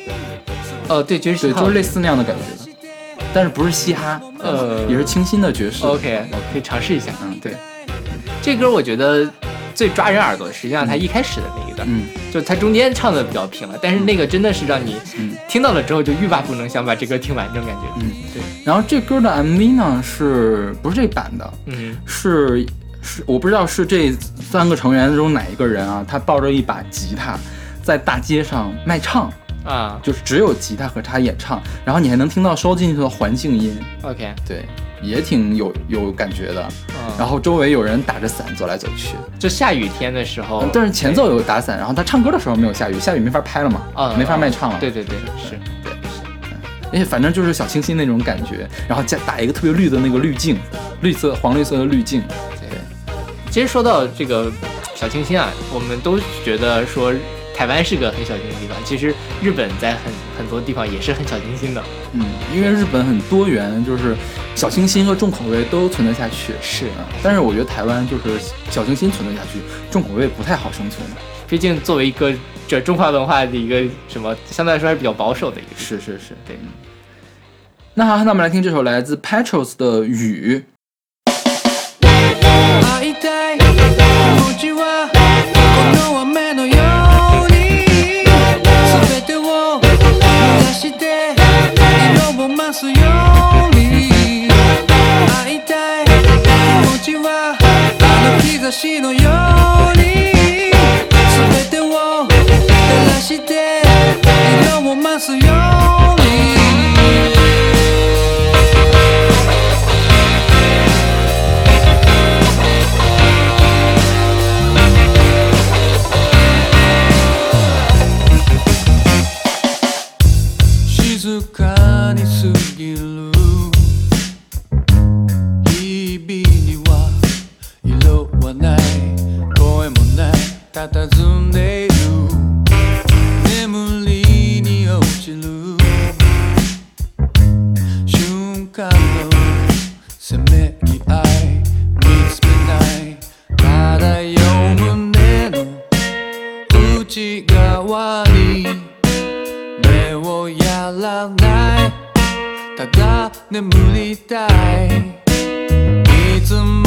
呃，对，爵士对，就是类似那样的感觉，但是不是嘻哈，呃也是清新的爵士。OK，我可以尝试一下。嗯，对，这歌我觉得最抓人耳朵，实际上他一开始的那一段，嗯，就他中间唱的比较平了，但是那个真的是让你嗯听到了之后就欲罢不能，想把这歌听完这种感觉。嗯，对。然后这歌的 MV 呢，是不是这版的？嗯是是，我不知道是这三个成员中哪一个人啊，他抱着一把吉他，在大街上卖唱，啊。就是只有吉他和他演唱，然后你还能听到收进去的环境音，，OK，对，也挺有有感觉的。嗯，然后周围有人打着伞走来走去，就下雨天的时候嗯，但是前奏有打伞，然后他唱歌的时候没有下雨，下雨没法拍了嘛，啊没法卖唱了。对对对，是。而且反正就是小清新那种感觉，然后加打一个特别绿的那个滤镜，绿色黄绿色的滤镜，对。其实说到这个小清新啊，我们都觉得说台湾是个很小清新的地方，其实日本在很很多地方也是很小清新的。嗯，因为日本很多元，就是小清新和重口味都存得下去。是啊，但是我觉得台湾就是小清新存得下去，重口味不太好生存。毕竟作为一个这中华文化的一个什么，相对来说还是比较保守的一个。是是是，对。那好，那我们来听这首来自 Petros 的《雨》。あの日差しのように全てを照らして色を増すよ佇んでいる。眠りに落ちる。瞬間のせめぎ合い見つめない。漂う胸の内側に。目をやらない。ただ眠りたい。いつも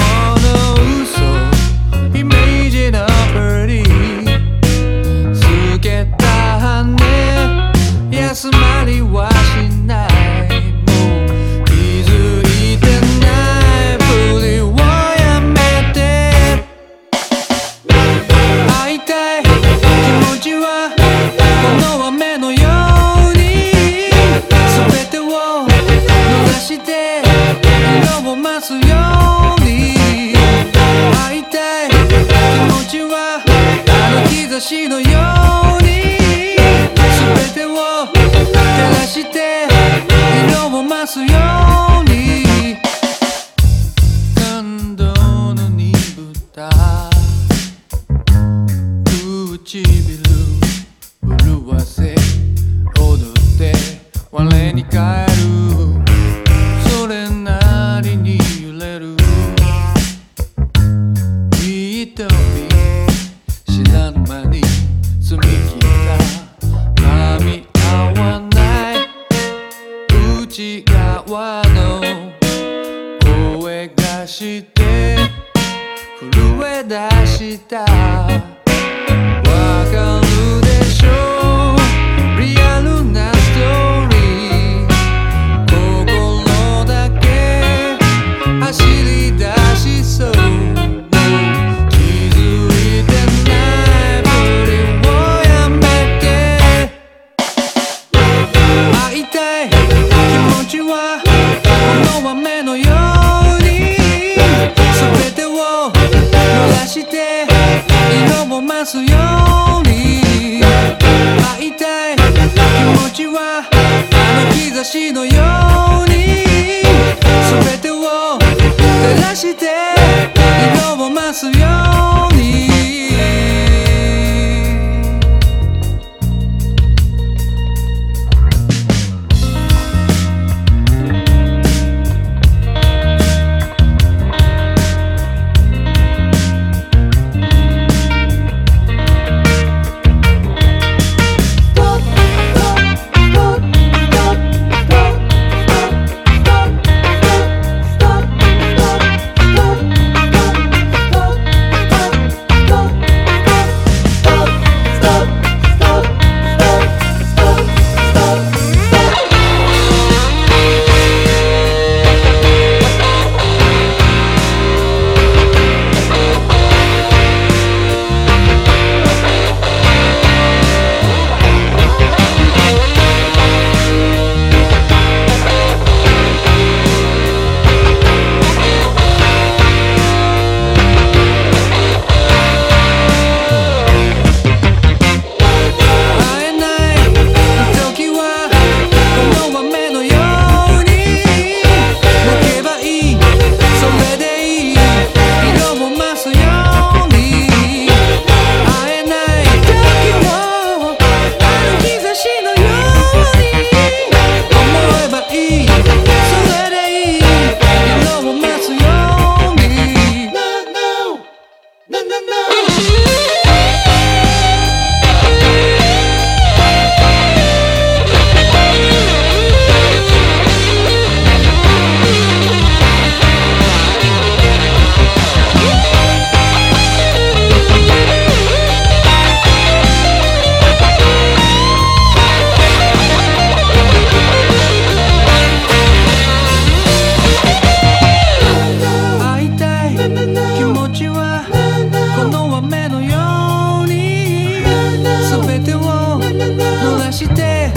して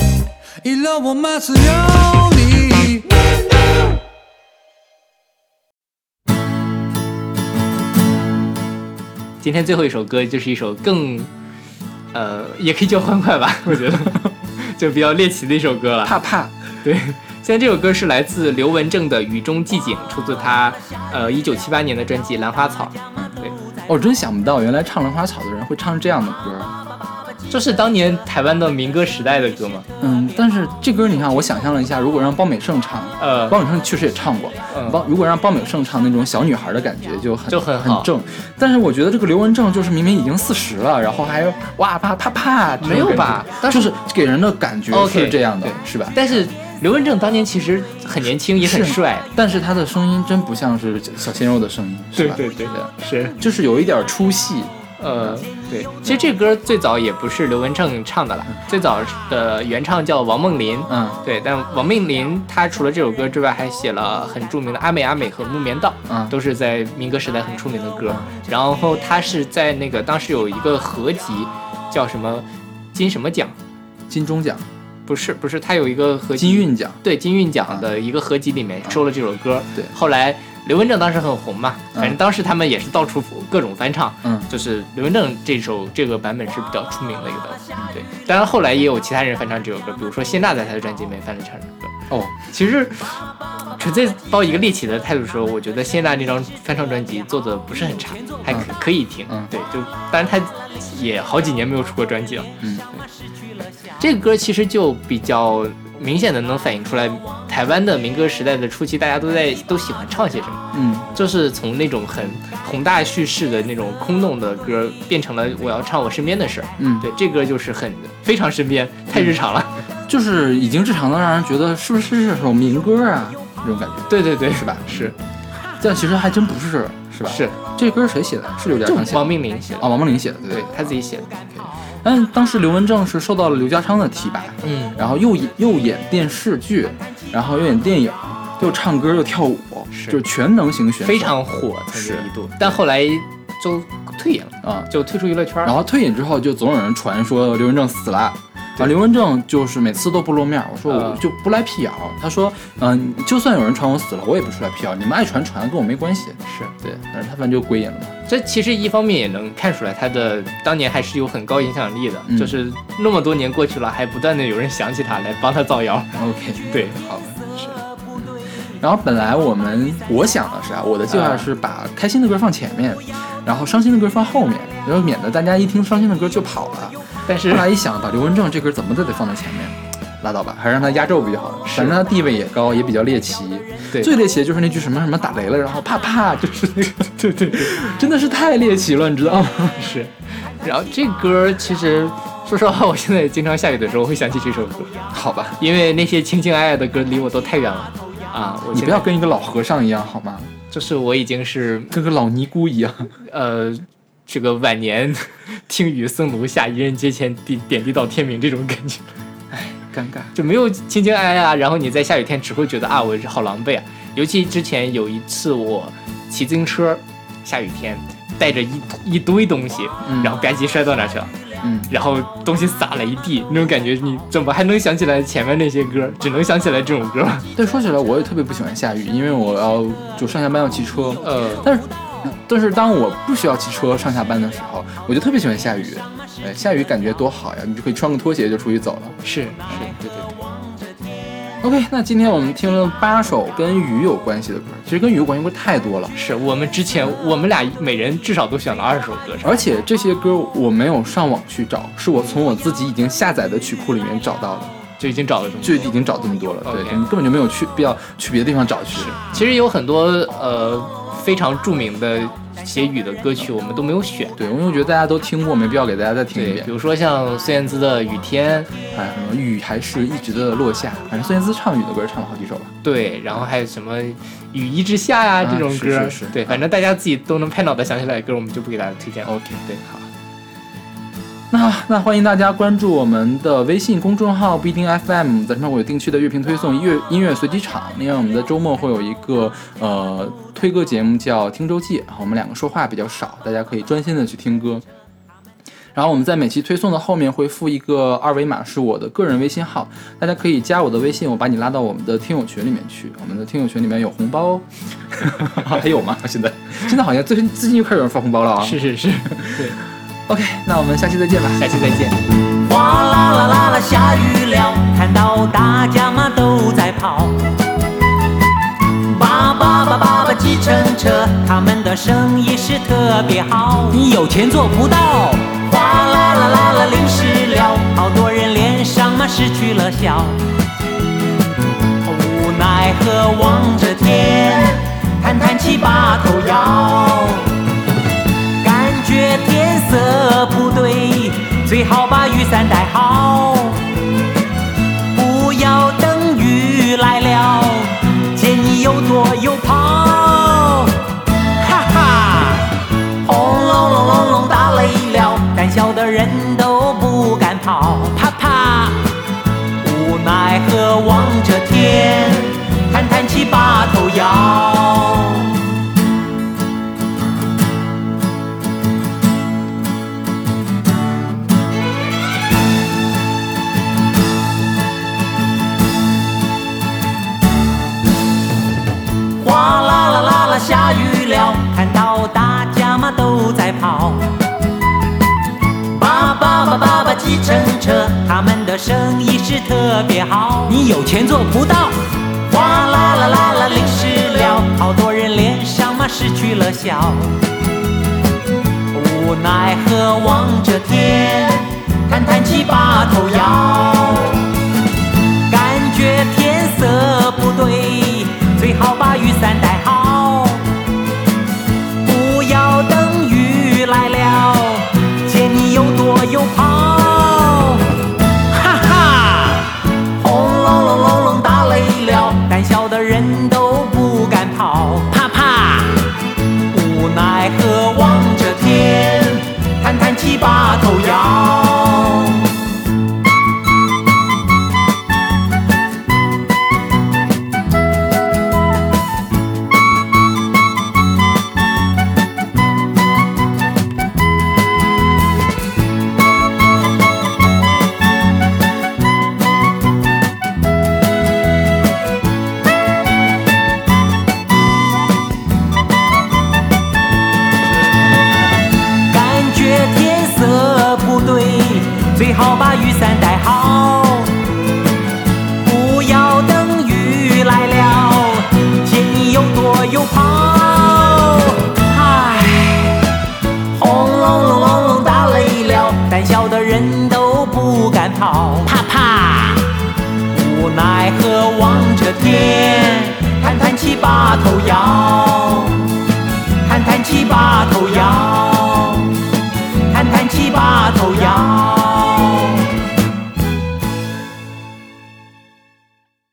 色を増すように今天最后一首歌就是一首更呃也可以叫欢快吧 *laughs* 我觉得。就比较猎奇的一首歌了。怕怕。对。现在这首歌是来自刘文正的《雨中寂静》，出自他，呃，一九七八年的专辑《兰花草》。对，我、真想不到，原来唱《兰花草》的人会唱这样的歌。就是当年台湾的民歌时代的歌嘛。嗯，但是这歌你看，我想象了一下，如果让包美胜唱，呃包美胜确实也唱过，嗯包如果让包美胜唱那种小女孩的感觉就很就很很正，但是我觉得这个刘文正就是明明已经四十了，然后还哇啪啪啪，没有吧就是给人的感觉是这样的对，是吧？但是刘文正当年其实很年轻，也很帅。但是他的声音真不像是小鲜肉的声音，是吧？对是。就是有一点出戏。呃，对，其实这歌最早也不是刘文正唱的了，最早的原唱叫王梦麟。嗯对，但王梦麟他除了这首歌之外，还写了很著名的《阿美阿美》和《木棉道》，嗯都是在民歌时代很出名的歌。然后他是在那个当时有一个合集，叫什么金什么奖？金钟奖、不是不是，他有一个合集金韵奖，对金韵奖的一个合集里面收了这首歌。对后来刘文正当时很红嘛，嗯反正当时他们也是到处各种翻唱。嗯就是刘文正这首这个版本是比较出名的一个版本，对。当然后来也有其他人翻唱这首歌，比如说谢娜在她的专辑里面翻了唱这首歌。哦，其实纯粹抱一个猎奇的态度说，我觉得谢娜那张翻唱专辑做的不是很差，还可嗯可以听。嗯对，就当然她也好几年没有出过专辑了。嗯，这个歌其实就比较明显的能反映出来，台湾的民歌时代的初期，大家都在都喜欢唱些什么。嗯就是从那种很宏大叙事的那种空洞的歌，变成了我要唱我身边的事儿。嗯，对，这歌就是很非常身边，太日常了。就是已经日常的让人觉得是不是是首民歌啊？这种感觉。对对对，是吧？是但其实还真不是，是吧？是，这歌谁写的？是刘家就昌写的。王命玲写的，啊，王梦玲写的，对对。他自己写的。但当时刘文正是受到了刘家昌的提拔，嗯，然后又演又演电视剧，然后又演电影，又唱歌又跳舞，是就是全能型选手，非常火，曾经一度，但后来就退隐了，啊。就退出娱乐圈。然后退隐之后，就总有人传说刘文正死了。啊，刘文正就是每次都不露面，我说我嗯就不来辟谣。他说，嗯、就算有人传我死了，我也不出来辟谣，你们爱传传，跟我没关系。是对，但是他反正就归隐了嘛。这其实一方面也能看出来他的当年还是有很高影响力的，嗯就是那么多年过去了，还不断的有人想起他来帮他造谣。*laughs* OK，对，好吧，是。然后本来我们我想的是啊，我的计划是把开心的歌放前面，然后伤心的歌放后面，然后免得大家一听伤心的歌就跑了。但是后来一想，把刘文正这歌怎么都得放在前面，拉倒吧，还是让他压轴比较好。反正他地位也高，也比较猎奇。对最猎奇的就是那句什么什么打雷了，然后啪啪，就是那个，*laughs* 对对，真的是太猎奇了，你知道吗？*laughs* 是，然后这歌其实说实话，我现在经常下雨的时候会想起这首歌，好吧，因为那些情情爱爱的歌离我都太远了啊！我你不要跟一个老和尚一样好吗？就是我已经是跟个老尼姑一样。呃，这个晚年听雨僧庐下，一人阶前点点滴到天明这种感觉，唉尴尬。就没有情情爱爱啊。然后你在下雨天只会觉得啊，我好狼狈啊。尤其之前有一次我骑自行车，下雨天带着一一堆东西，嗯然后吧唧摔到那去了。嗯，然后东西洒了一地，那种感觉，你怎么还能想起来前面那些歌？只能想起来这种歌。对，说起来我也特别不喜欢下雨，因为我要就上下班要骑车。呃，但是，但是当我不需要骑车上下班的时候，我就特别喜欢下雨。哎，下雨感觉多好呀！你就可以穿个拖鞋就出去走了。是是，对对对。OK，那今天我们听了八首跟雨有关系的歌，其实跟雨有关系的歌太多了，是我们之前我们俩每人至少都选了二十首歌，而且这些歌我没有上网去找，是我从我自己已经下载的曲库里面找到的，就已经找了这么多就已经找这么多了。对根本就没有去必要去别的地方找去。其实有很多呃非常著名的写雨的歌曲，我们都没有选。对，因为我觉得大家都听过，没必要给大家再听一对，遍比。如说像孙燕姿的《雨天》，还有什么雨还是一直的落下，反正孙燕姿唱雨的歌唱了好几首吧。对，然后还有什么《雨一直下》呀啊这种歌，是是是对，反正大家自己都能拍脑袋想起来的歌，我们就不给大家推荐了。OK，对，好。那那欢迎大家关注我们的微信公众号不一定 FM，在上面会有定期的乐评推送、音乐音乐随机场。另外，我们在周末会有一个呃推歌节目叫《听周记》，我们两个说话比较少，大家可以专心的去听歌。然后我们在每期推送的后面会附一个二维码，是我的个人微信号，大家可以加我的微信，我把你拉到我们的听友群里面去。我们的听友群里面有红包哦，*laughs* 还有吗？现在现在好像最近最近又开始有人发红包了啊！是是是，*laughs* 对，OK，那我们下期再见吧。下期再见。哗啦啦啦啦，下雨了，看到大家嘛都在跑。叭叭叭叭叭，计程车，他们的生意是特别好。你有钱做不到，哗啦啦啦啦，淋湿了好多人，脸上失去了笑。无奈何望着天，叹叹气把头摇，天色不对，最好把雨伞带好，不要等雨来了，下雨了，看到大家嘛都在跑。叭叭叭叭叭计程车，他们的生意是特别好。你有钱做不到。哗啦啦啦啦淋湿了，好多人脸上嘛失去了笑。无奈何望着天，叹叹气把头摇，感觉天色不对，最好把雨伞带好。又怕